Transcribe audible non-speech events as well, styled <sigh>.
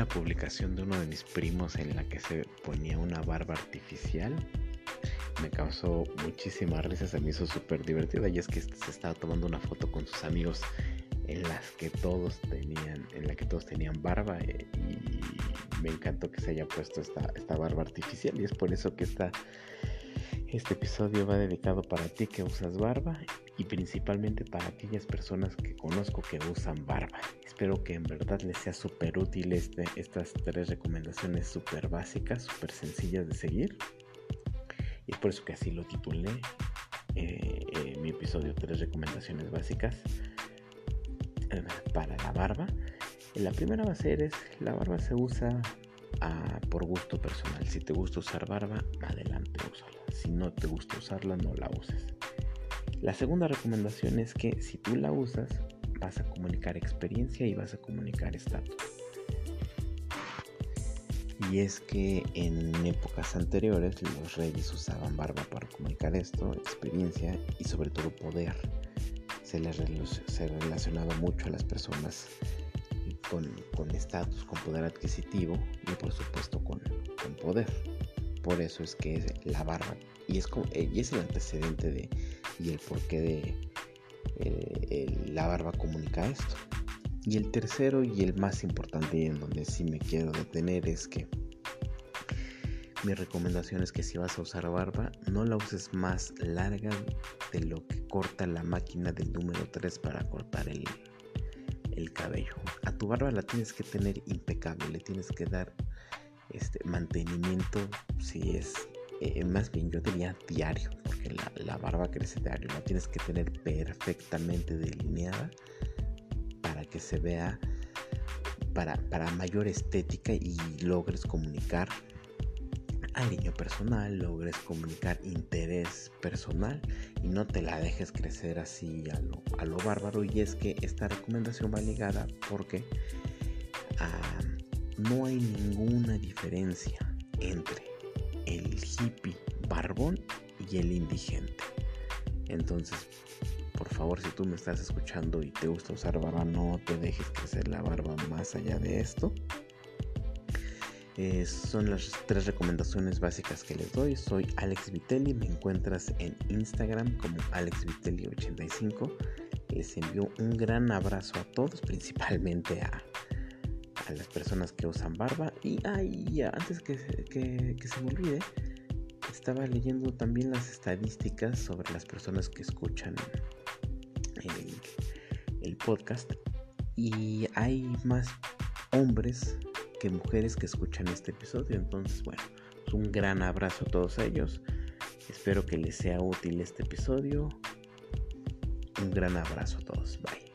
una publicación de uno de mis primos en la que se ponía una barba artificial. Me causó muchísima risa, se me hizo súper divertida y es que se estaba tomando una foto con sus amigos en las que todos tenían, en la que todos tenían barba eh, y me encantó que se haya puesto esta, esta barba artificial y es por eso que esta, este episodio va dedicado para ti que usas barba y principalmente para aquellas personas que conozco que usan barba. Espero que en verdad les sea súper útil este, estas tres recomendaciones súper básicas, súper sencillas de seguir. Y es por eso que así lo titulé eh, eh, mi episodio tres recomendaciones básicas eh, para la barba. La primera va a ser es la barba se usa ah, por gusto personal. Si te gusta usar barba, adelante, úsala. Si no te gusta usarla, no la uses. La segunda recomendación es que si tú la usas, vas a comunicar experiencia y vas a comunicar estatus. Y es que en épocas anteriores los reyes usaban barba para comunicar esto, experiencia y sobre todo poder. Se les se relacionaba mucho a las personas con estatus, con, poder adquisitivo y por supuesto con, con poder. Por eso es que es la barba. Y es, eh, y es el antecedente de, y el porqué de la barba comunica esto. Y el tercero y el más importante y en donde sí me quiero detener es que mi recomendación es que si vas a usar barba, no la uses más larga de lo que corta la máquina del número 3 para cortar el, el cabello. A tu barba la tienes que tener impecable, le tienes que dar este mantenimiento si es eh, más bien yo diría diario, porque la, barba crece diario, la tienes que tener perfectamente delineada para que se vea para, para mayor estética y logres comunicar niño personal, logres comunicar interés personal y no te la dejes crecer así a lo, a lo bárbaro. Y es que esta recomendación va ligada porque ah, no hay ninguna diferencia entre el hippie barbón y el indigente. Entonces, por favor, si tú me estás escuchando y te gusta usar barba, no te dejes crecer la barba más allá de esto. Eh, son las tres recomendaciones básicas que les doy. Soy Alex Vitelli, me encuentras en Instagram como AlexVitelli85. Les envío un gran abrazo a todos, <laughs> principalmente a, las personas que usan barba. Y antes que, se me olvide, estaba leyendo también las estadísticas sobre las personas que escuchan el podcast. Y hay más hombres que mujeres que escuchan este episodio. Entonces, bueno, un gran abrazo a todos ellos. Espero que les sea útil este episodio. Un gran abrazo a todos. Bye.